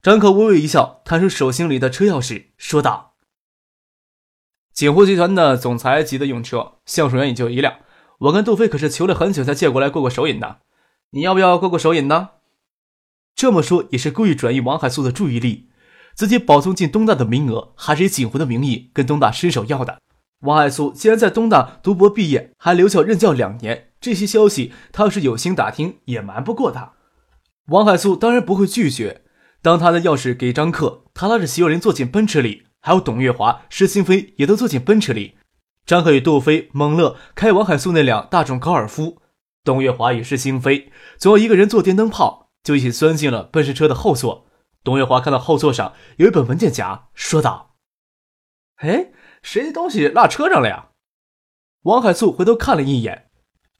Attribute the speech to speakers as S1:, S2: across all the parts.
S1: 张可微微一笑，弹出手心里的车钥匙，说道：“锦湖集团的总裁级的用车，橡树园也就一辆。我跟杜飞可是求了很久才借过来过过手瘾的。你要不要过过手瘾呢？”这么说也是故意转移王海素的注意力。自己保送进东大的名额，还是以锦湖的名义跟东大伸手要的。王海素既然在东大读博毕业，还留校任教两年，这些消息他要是有心打听，也瞒不过他。王海素当然不会拒绝。当他的钥匙给张克，他拉着徐若琳坐进奔驰里，还有董月华、施新飞也都坐进奔驰里。张克与杜飞、蒙乐开王海素那辆大众高尔夫，董月华与施心飞总要一个人坐电灯泡，就一起钻进了奔驰车的后座。董月华看到后座上有一本文件夹，说道：“哎，谁的东西落车上了呀？”王海素回头看了一眼，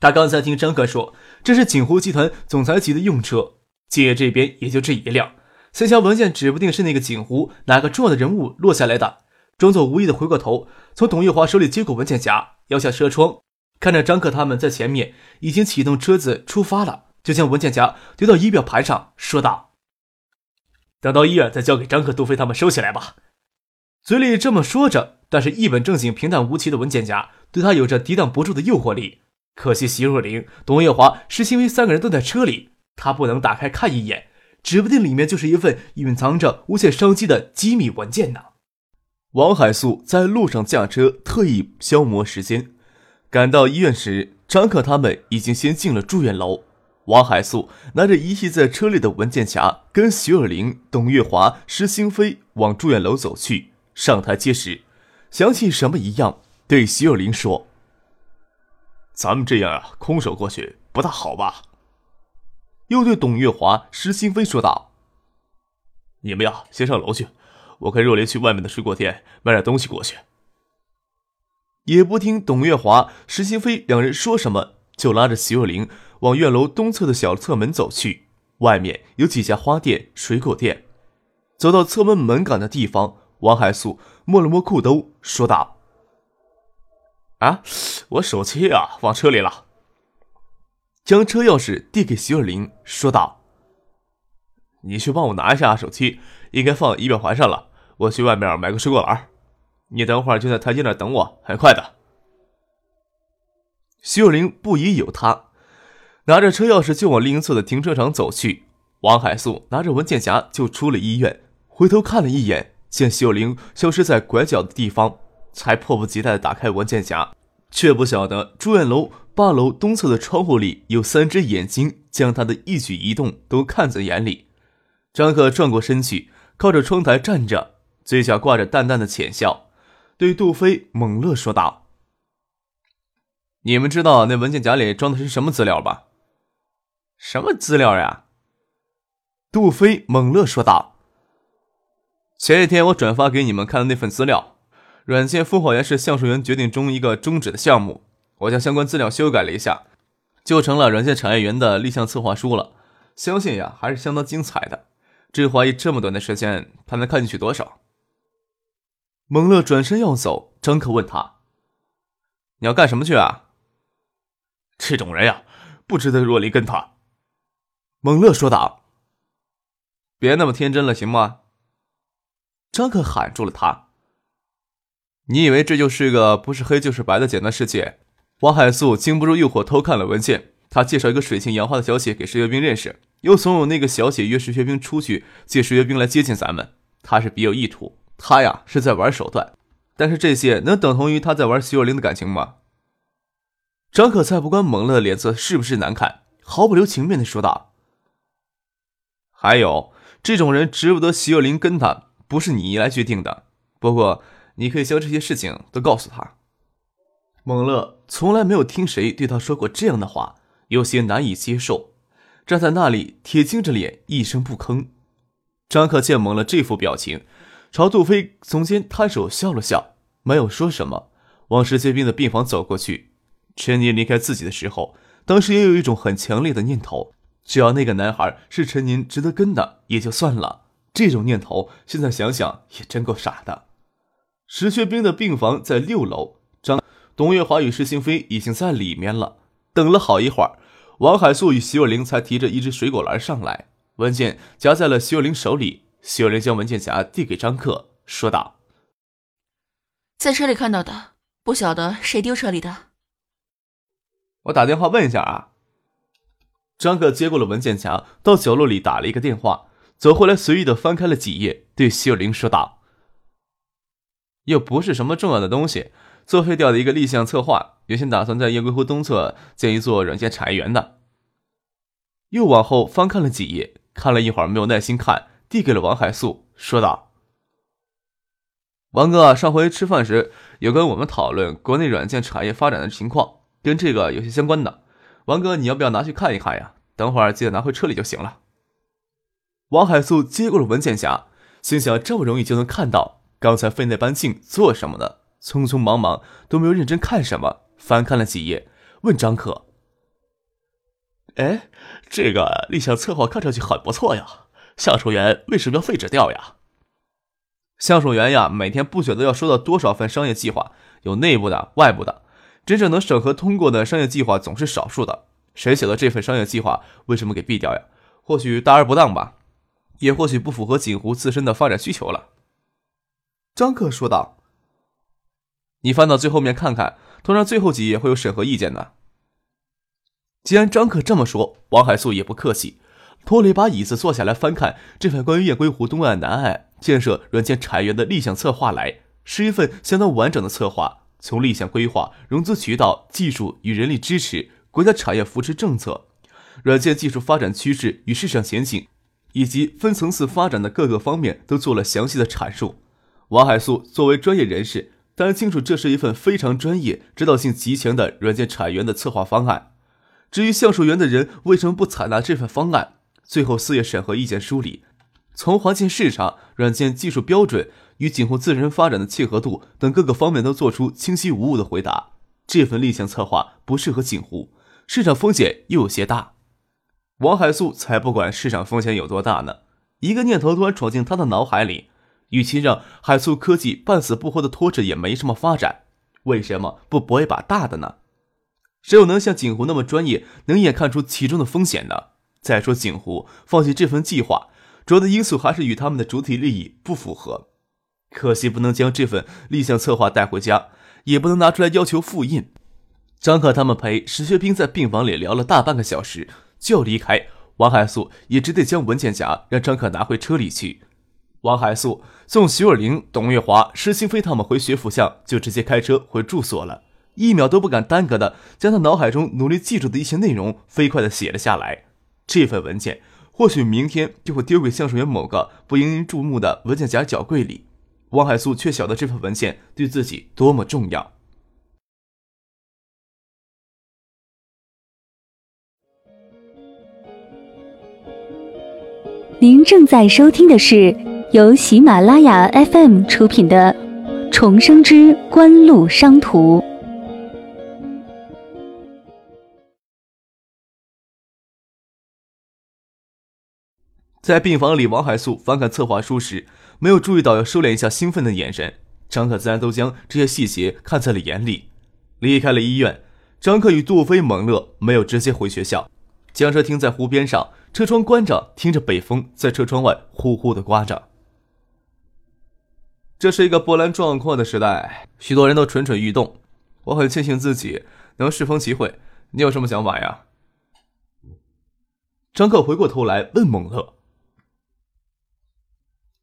S1: 他刚才听张克说这是锦湖集团总裁级的用车，借这边也就这一辆。三箱文件指不定是那个锦湖哪个重要的人物落下来的，装作无意的回过头，从董玉华手里接过文件夹，摇下车窗，看着张克他们在前面已经启动车子出发了，就将文件夹丢到仪表盘上，说道：“等到医院再交给张克、杜飞他们收起来吧。”嘴里这么说着，但是一本正经、平淡无奇的文件夹对他有着抵挡不住的诱惑力。可惜席若琳、董月华、施新威三个人都在车里，他不能打开看一眼。指不定里面就是一份隐藏着无限商机的机密文件呢。王海素在路上驾车，特意消磨时间。赶到医院时，张可他们已经先进了住院楼。王海素拿着遗弃在车里的文件夹，跟徐尔玲、董月华、施星飞往住院楼走去。上台阶时，想起什么一样，对徐尔玲说：“
S2: 咱们这样啊，空手过去不大好吧？”
S1: 又对董月华、石新飞说道：“
S2: 你们呀，先上楼去，我跟若琳去外面的水果店买点东西过去。”
S1: 也不听董月华、石新飞两人说什么，就拉着徐若琳往院楼东侧的小侧门走去。外面有几家花店、水果店。走到侧门门岗的地方，王海素摸了摸裤兜，说道：“
S2: 啊，我手机啊，忘车里了。”
S1: 将车钥匙递给徐若琳，说道：“
S2: 你去帮我拿一下手机，应该放仪表盘上了。我去外面买个水果篮，你等会儿就在台阶那等我，很快的。”
S1: 徐若琳不疑有他，拿着车钥匙就往另一侧的停车场走去。王海素拿着文件夹就出了医院，回头看了一眼，见徐若琳消失在拐角的地方，才迫不及待的打开文件夹，却不晓得住院楼。八楼东侧的窗户里有三只眼睛，将他的一举一动都看在眼里。张克转过身去，靠着窗台站着，嘴角挂着淡淡的浅笑，对杜飞、猛乐说道：“你们知道那文件夹里装的是什么资料吧？”“
S2: 什么资料呀？”
S1: 杜飞、猛乐说道：“前几天我转发给你们看的那份资料，软件孵化园是橡树园决定中一个终止的项目。”我将相关资料修改了一下，就成了软件产业园的立项策划书了。相信呀，还是相当精彩的。只怀疑这么短的时间，他能看进去多少？蒙乐转身要走，张克问他：“你要干什么去啊？”
S2: 这种人呀，不值得若离跟他。
S1: 蒙乐说道：“别那么天真了，行吗？”张克喊住了他：“你以为这就是个不是黑就是白的简单世界？”王海素经不住诱惑，偷看了文件。他介绍一个水性杨花的小姐给石学兵认识，又怂恿那个小姐约石学兵出去，借石学兵来接近咱们。他是别有意图，他呀是在玩手段。但是这些能等同于他在玩徐若琳的感情吗？张可菜不管蒙乐的脸色是不是难看，毫不留情面的说道：“还有这种人值不得徐若琳跟他，不是你来决定的。不过你可以将这些事情都告诉他。”蒙乐从来没有听谁对他说过这样的话，有些难以接受，站在那里铁青着脸，一声不吭。张克见蒙了这副表情，朝杜飞耸肩摊手笑了笑，没有说什么，往石学兵的病房走过去。陈宁离开自己的时候，当时也有一种很强烈的念头：只要那个男孩是陈宁值得跟的，也就算了。这种念头现在想想也真够傻的。石学兵的病房在六楼，张董月华与石兴飞已经在里面了。等了好一会儿，王海素与徐若琳才提着一只水果篮上来。文件夹在了徐若琳手里，徐若琳将文件夹递给张克，说道：“
S3: 在车里看到的，不晓得谁丢车里的。
S1: 我打电话问一下啊。”张克接过了文件夹，到角落里打了一个电话，走回来随意的翻开了几页，对徐若琳说道：“又不是什么重要的东西，作废掉的一个立项策划，原先打算在雁归湖东侧建一座软件产业园的。”又往后翻看了几页。看了一会儿，没有耐心看，递给了王海素，说道：“王哥，上回吃饭时有跟我们讨论国内软件产业发展的情况，跟这个有些相关的。王哥，你要不要拿去看一看呀？等会儿记得拿回车里就行了。”王海素接过了文件夹，心想：这么容易就能看到，刚才费那般劲做什么呢？匆匆忙忙都没有认真看什么，翻看了几页，问张可。哎，这个立项策划看上去很不错呀，橡树园为什么要废止掉呀？橡树园呀，每天不晓得要收到多少份商业计划，有内部的、外部的，真正能审核通过的商业计划总是少数的。谁写的这份商业计划为什么给毙掉呀？或许大而不当吧，也或许不符合锦湖自身的发展需求了。张克说道：“你翻到最后面看看，通常最后几页会有审核意见的。”既然张克这么说，王海素也不客气，拖了一把椅子坐下来翻看这份关于雁归湖东岸、南岸建设软件产业园的立项策划来，是一份相当完整的策划，从立项规划、融资渠道、技术与人力支持、国家产业扶持政策、软件技术发展趋势与市场前景，以及分层次发展的各个方面都做了详细的阐述。王海素作为专业人士，当然清楚这是一份非常专业、指导性极强的软件产业园的策划方案。至于橡树园的人为什么不采纳这份方案，最后四页审核意见书里，从环境市场、软件技术标准与景湖自身发展的契合度等各个方面都做出清晰无误的回答。这份立项策划不适合景湖，市场风险又有些大。王海素才不管市场风险有多大呢，一个念头突然闯进他的脑海里，与其让海素科技半死不活的拖着也没什么发展，为什么不搏一把大的呢？谁又能像景湖那么专业，能眼看出其中的风险呢？再说景湖放弃这份计划，主要的因素还是与他们的主体利益不符合。可惜不能将这份立项策划带回家，也不能拿出来要求复印。张可他们陪石学兵在病房里聊了大半个小时，就要离开。王海素也只得将文件夹让张可拿回车里去。王海素送徐若琳、董月华、施清飞他们回学府巷，就直接开车回住所了。一秒都不敢耽搁的，将他脑海中努力记住的一些内容飞快的写了下来。这份文件或许明天就会丢给橡树园某个不引人注目的文件夹角柜里。王海素却晓得这份文件对自己多么重要。
S4: 您正在收听的是由喜马拉雅 FM 出品的《重生之官路商途》。
S1: 在病房里，王海素翻看策划书时，没有注意到要收敛一下兴奋的眼神。张可自然都将这些细节看在了眼里。离开了医院，张克与杜飞、蒙乐没有直接回学校，将车停在湖边上，车窗关着，听着北风在车窗外呼呼的刮着。这是一个波澜壮阔的时代，许多人都蠢蠢欲动。我很庆幸自己能适逢其会。你有什么想法呀？张克回过头来问蒙乐。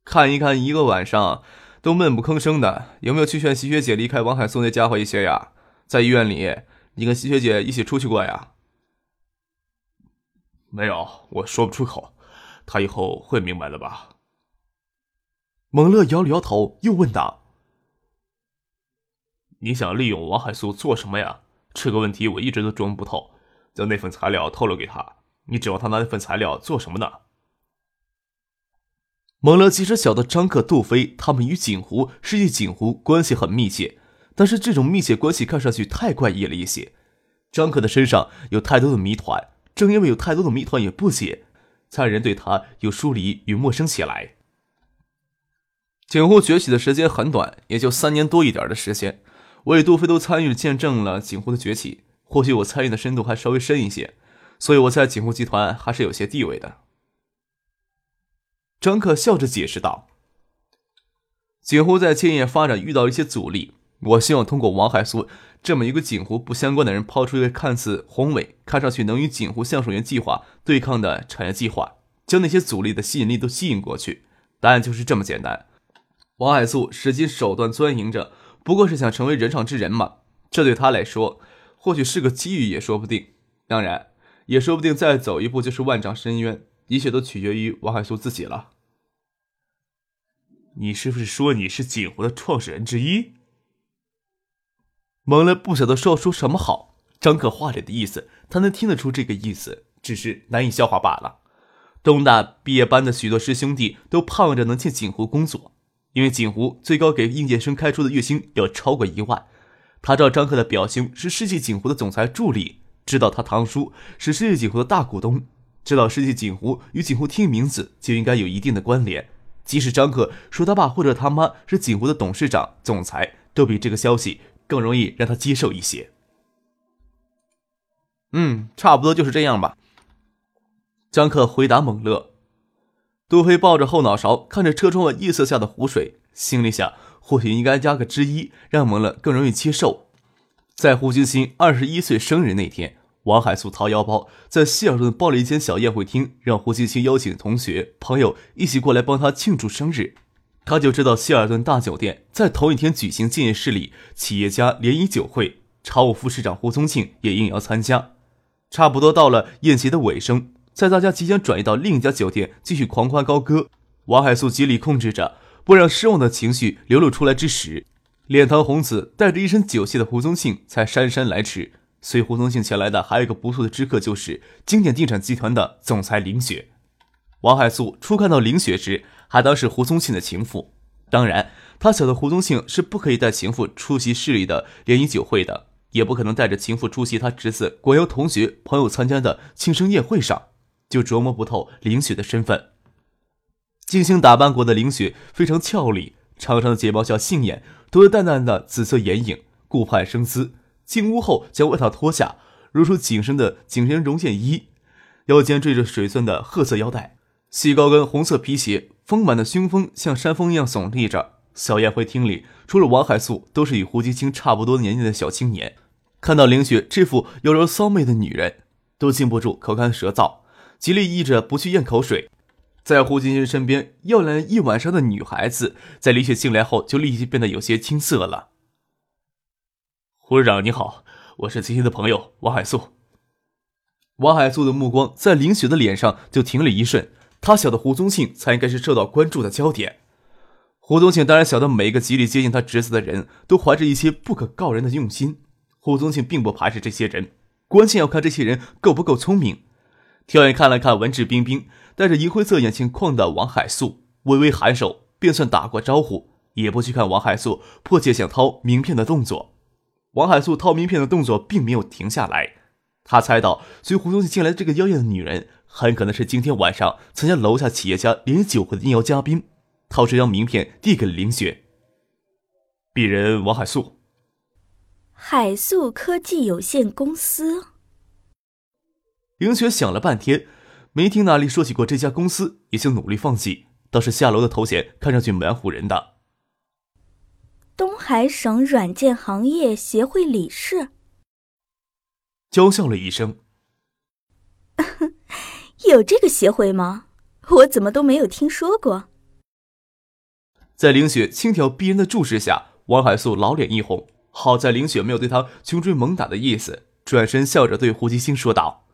S1: 看一看，一个晚上都闷不吭声的，有没有去劝习学姐离开王海松那家伙一些呀？在医院里，你跟习学姐一起出去过呀？
S2: 没有，我说不出口。他以后会明白的吧？
S1: 蒙乐摇了摇头，又问道：“
S2: 你想利用王海苏做什么呀？这个问题我一直都琢磨不透。将那份材料透露给他，你指望他拿那份材料做什么呢？”
S1: 蒙乐即使晓得张克、杜飞他们与锦湖、世纪锦湖关系很密切，但是这种密切关系看上去太怪异了一些。张克的身上有太多的谜团，正因为有太多的谜团也不解，才让人对他有疏离与陌生起来。锦湖崛起的时间很短，也就三年多一点的时间，我与杜飞都参与见证了锦湖的崛起。或许我参与的深度还稍微深一些，所以我在锦湖集团还是有些地位的。张克笑着解释道：“锦湖在建业发展遇到一些阻力，我希望通过王海苏这么一个锦湖不相关的人，抛出一个看似宏伟、看上去能与锦湖橡树园计划对抗的产业计划，将那些阻力的吸引力都吸引过去。答案就是这么简单。王海素使尽手段钻营着，不过是想成为人上之人嘛。这对他来说，或许是个机遇也说不定。当然，也说不定再走一步就是万丈深渊。一切都取决于王海素自己了。”
S2: 你是不是说你是锦湖的创始人之一？
S1: 蒙了，不晓得说说什么好。张可话里的意思，他能听得出这个意思，只是难以消化罢了。东大毕业班的许多师兄弟都盼望着能进锦湖工作，因为锦湖最高给应届生开出的月薪要超过一万。他知道张克的表兄是世纪锦湖的总裁助理，知道他堂叔是世纪锦湖的大股东，知道世纪锦湖与锦湖听名字就应该有一定的关联。即使张克说他爸或者他妈是锦湖的董事长、总裁，都比这个消息更容易让他接受一些。嗯，差不多就是这样吧。张克回答猛乐。杜飞抱着后脑勺，看着车窗外夜色下的湖水，心里想：或许应该加个之一，让蒙乐更容易接受。在胡金星二十一岁生日那天。王海素掏腰包，在希尔顿包了一间小宴会厅，让胡金星邀请同学、朋友一起过来帮他庆祝生日。他就知道希尔顿大酒店在同一天举行建业市里企业家联谊酒会，常务副市长胡宗庆也应邀参加。差不多到了宴席的尾声，在大家即将转移到另一家酒店继续狂欢高歌，王海素极力控制着不让失望的情绪流露出来之时，脸堂红紫、带着一身酒气的胡宗庆才姗姗来迟。随胡宗庆前来的还有一个不错的知客，就是经典地产集团的总裁林雪。王海素初看到林雪时，还当是胡宗庆的情妇。当然，他晓得胡宗庆是不可以带情妇出席市里的联谊酒会的，也不可能带着情妇出席他侄子国瑶同学朋友参加的庆生宴会上，就琢磨不透林雪的身份。精心打扮过的林雪非常俏丽，长长的睫毛下杏眼，涂着淡淡的紫色眼影，顾盼生姿。进屋后，将外套脱下，露出紧身的紧身绒线衣，腰间缀着水钻的褐色腰带，细高跟红色皮鞋，丰满的胸峰像山峰一样耸立着。小宴会厅里，除了王海素，都是与胡金青差不多年纪的小青年。看到林雪这副妖娆骚媚的女人，都禁不住口干舌燥，极力抑制不去咽口水。在胡金星身边要了一晚上的女孩子，在李雪进来后，就立即变得有些青涩了。
S2: 胡市长你好，我是金星的朋友王海素。
S1: 王海素的目光在林雪的脸上就停了一瞬，他晓得胡宗庆才应该是受到关注的焦点。胡宗庆当然晓得每一个极力接近他侄子的人都怀着一些不可告人的用心。胡宗庆并不排斥这些人，关键要看这些人够不够聪明。挑眼看了看文质彬彬、戴着银灰色眼镜框的王海素，微微颔首，便算打过招呼，也不去看王海素迫切想掏名片的动作。王海素掏名片的动作并没有停下来，他猜到随胡宗庆进来的这个妖艳的女人，很可能是今天晚上参加楼下企业家联谊酒会的应邀嘉宾。掏出一张名片递给了林雪。
S2: 鄙人王海素，
S5: 海素科技有限公司。
S1: 林雪想了半天，没听哪里说起过这家公司，也就努力放弃。倒是下楼的头衔看上去蛮唬人的。
S5: 东海省软件行业协会理事，
S1: 娇笑了一声。
S5: 有这个协会吗？我怎么都没有听说过。
S1: 在凌雪轻佻逼人的注视下，王海素老脸一红。好在凌雪没有对他穷追猛打的意思，转身笑着对胡金星说道：“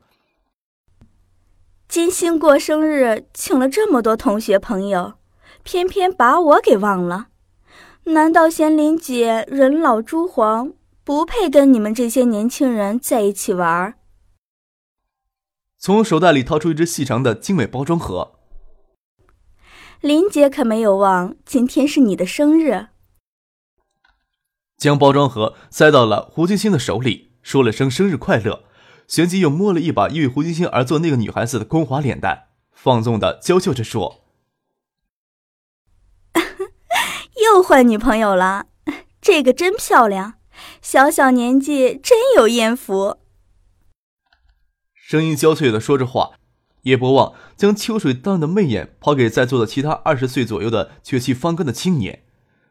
S5: 金星过生日，请了这么多同学朋友，偏偏把我给忘了。”难道贤玲姐人老珠黄，不配跟你们这些年轻人在一起玩？
S1: 从手袋里掏出一只细长的精美包装盒。
S5: 林姐可没有忘，今天是你的生日。
S1: 将包装盒塞到了胡金星的手里，说了声生日快乐，旋即又摸了一把因为胡金星而做那个女孩子的光滑脸蛋，放纵的娇羞着说：“
S5: 又换女朋友了，这个真漂亮，小小年纪真有艳福。”
S1: 声音娇脆的说着话，也不忘将秋水淡的媚眼抛给在座的其他二十岁左右的血气方刚的青年。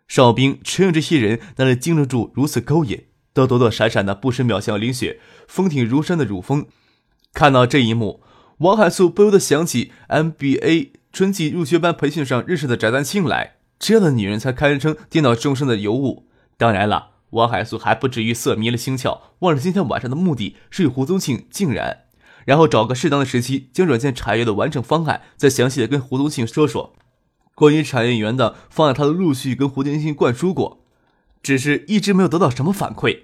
S1: 哨兵承认这些人哪里经得住如此勾引，都躲躲闪闪的，不时瞄向林雪风挺如山的乳峰。看到这一幕，王海素不由得想起 MBA 春季入学班培训上认识的翟丹青来。这样的女人才堪称电脑众生的尤物。当然了，王海素还不至于色迷了心窍，忘了今天晚上的目的是与胡宗庆竟然，然后找个适当的时期，将软件产业的完整方案再详细的跟胡宗庆说说。关于产业园的方案，他都陆续跟胡宗庆灌输过，只是一直没有得到什么反馈，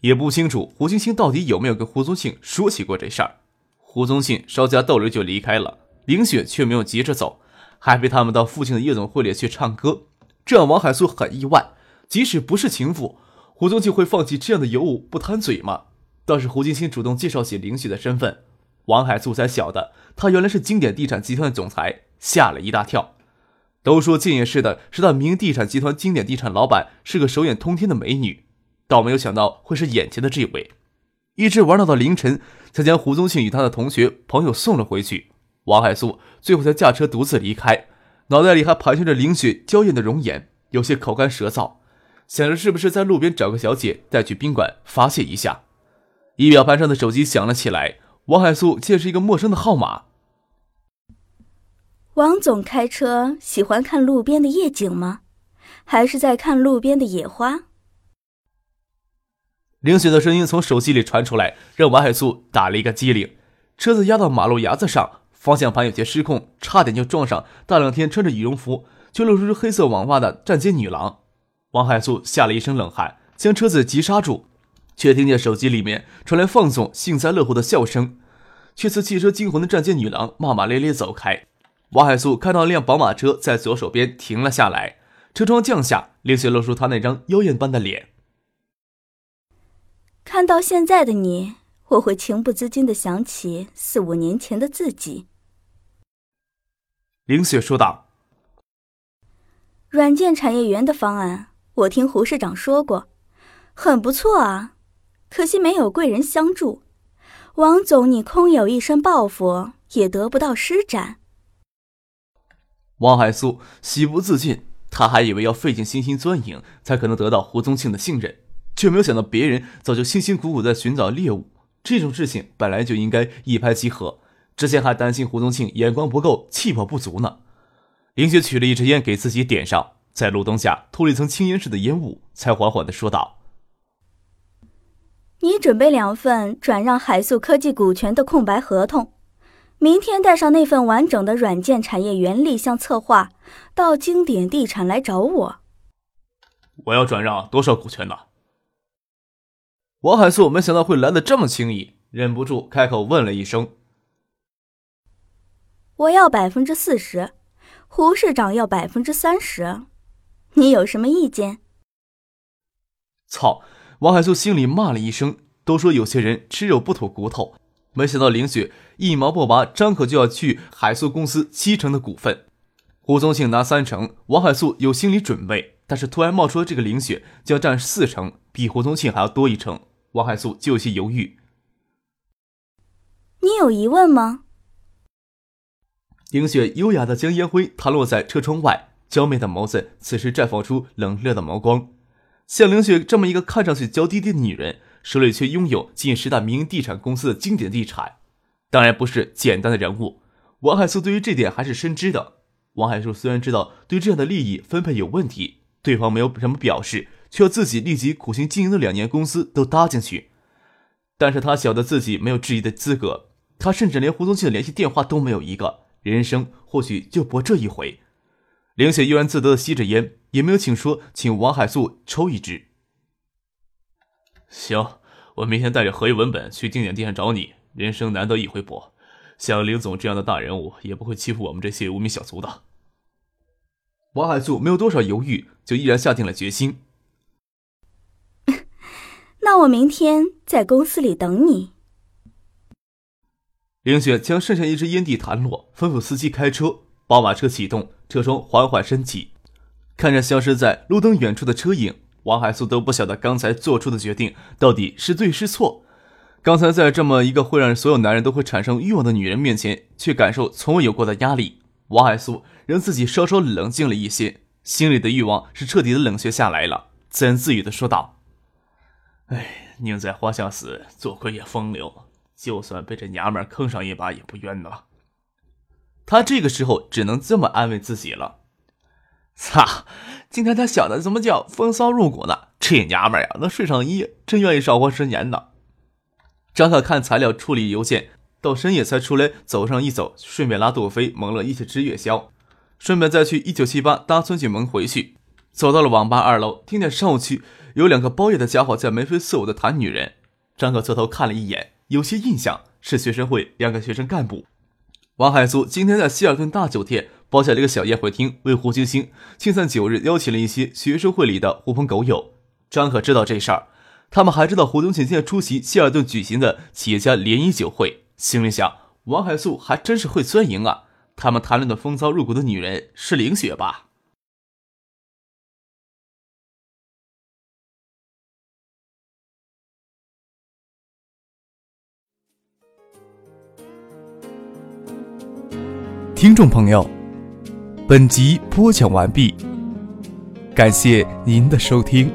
S1: 也不清楚胡金星到底有没有跟胡宗庆说起过这事儿。胡宗庆稍加逗留就离开了，林雪却没有急着走，还陪他们到附近的夜总会里去唱歌，这让王海素很意外。即使不是情妇，胡宗庆会放弃这样的尤物不贪嘴吗？倒是胡金星主动介绍起林雪的身份，王海素才晓得她原来是经典地产集团的总裁，吓了一大跳。都说建业市的十大名地产集团经典地产老板是个手眼通天的美女，倒没有想到会是眼前的这位。一直玩闹到凌晨，才将胡宗庆与他的同学朋友送了回去。王海素最后才驾车独自离开，脑袋里还盘旋着林雪娇艳的容颜，有些口干舌燥，想着是不是在路边找个小姐带去宾馆发泄一下。仪表盘上的手机响了起来，王海素见是一个陌生的号码。
S5: 王总开车喜欢看路边的夜景吗？还是在看路边的野花？
S1: 凌雪的声音从手机里传出来，让王海素打了一个激灵。车子压到马路牙子上，方向盘有些失控，差点就撞上大冷天穿着羽绒服却露出黑色网袜的站街女郎。王海素吓了一身冷汗，将车子急刹住，却听见手机里面传来放纵、幸灾乐祸的笑声，却似汽车惊魂的站街女郎骂骂咧咧走开。王海素看到一辆宝马车在左手边停了下来，车窗降下，凌雪露出她那张妖艳般的脸。
S5: 看到现在的你，我会情不自禁的想起四五年前的自己。
S1: 凌雪说道：“
S5: 软件产业园的方案，我听胡市长说过，很不错啊，可惜没有贵人相助。王总，你空有一身抱负，也得不到施展。”
S1: 王海素喜不自禁，他还以为要费尽心心钻营才可能得到胡宗庆的信任，却没有想到别人早就辛辛苦苦在寻找猎物。这种事情本来就应该一拍即合，之前还担心胡宗庆眼光不够、气魄不足呢。林雪取了一支烟给自己点上，在路灯下吐了一层青烟似的烟雾，才缓缓的说道：“
S5: 你准备两份转让海素科技股权的空白合同。”明天带上那份完整的软件产业园立项策划，到经典地产来找我。
S2: 我要转让多少股权呢？
S1: 王海素没想到会来的这么轻易，忍不住开口问了一声：“
S5: 我要百分之四十，胡市长要百分之三十，你有什么意见？”
S1: 操！王海素心里骂了一声。都说有些人吃肉不吐骨头。没想到林雪一毛不拔，张口就要去海素公司七成的股份。胡宗庆拿三成，王海素有心理准备，但是突然冒出这个林雪就要占四成，比胡宗庆还要多一成，王海素就有些犹豫。
S5: 你有疑问吗？
S1: 林雪优雅的将烟灰弹落在车窗外，娇媚的眸子此时绽放出冷冽的眸光。像林雪这么一个看上去娇滴滴的女人。手里却拥有近十大民营地产公司的经典地产，当然不是简单的人物。王海素对于这点还是深知的。王海素虽然知道对这样的利益分配有问题，对方没有什么表示，却要自己立即苦心经营的两年公司都搭进去，但是他晓得自己没有质疑的资格，他甚至连胡宗庆的联系电话都没有一个，人生或许就搏这一回。林雪悠然自得的吸着烟，也没有请说请王海素抽一支。
S2: 行，我明天带着合约文本去经典地产找你。人生难得一回搏，像林总这样的大人物也不会欺负我们这些无名小卒的。
S1: 王海素没有多少犹豫，就毅然下定了决心。
S5: 那我明天在公司里等你。
S1: 林雪将剩下一支烟蒂弹落，吩咐司机开车。宝马车启动，车窗缓缓升起，看着消失在路灯远处的车影，王海素都不晓得刚才做出的决定到底是对是错。刚才在这么一个会让所有男人都会产生欲望的女人面前，却感受从未有过的压力。王海素让自己稍稍冷静了一些，心里的欲望是彻底的冷却下来了，自言自语的说道：“
S2: 哎，宁在花下死，做鬼也风流。”就算被这娘们坑上一把也不冤呐。
S1: 他这个时候只能这么安慰自己了。
S2: 操！今天他想的怎么叫风骚入骨呢？这娘们儿呀，能睡上一夜，真愿意少活十年呢。
S1: 张可看材料处理邮件，到深夜才出来走上一走，顺便拉杜飞蒙了一起吃夜宵，顺便再去一九七八搭村井门回去。走到了网吧二楼，听见上午区有两个包夜的家伙在眉飞色舞的谈女人。张可侧头看了一眼。有些印象是学生会两个学生干部，王海苏今天在希尔顿大酒店包下了一个小宴会厅，为胡星星庆散九日邀请了一些学生会里的狐朋狗友。张可知道这事儿，他们还知道胡东请现在出席希尔顿举行的企业家联谊酒会，心里想：王海素还真是会钻营啊！他们谈论的风骚入骨的女人是凌雪吧？听众朋友，本集播讲完毕，感谢您的收听。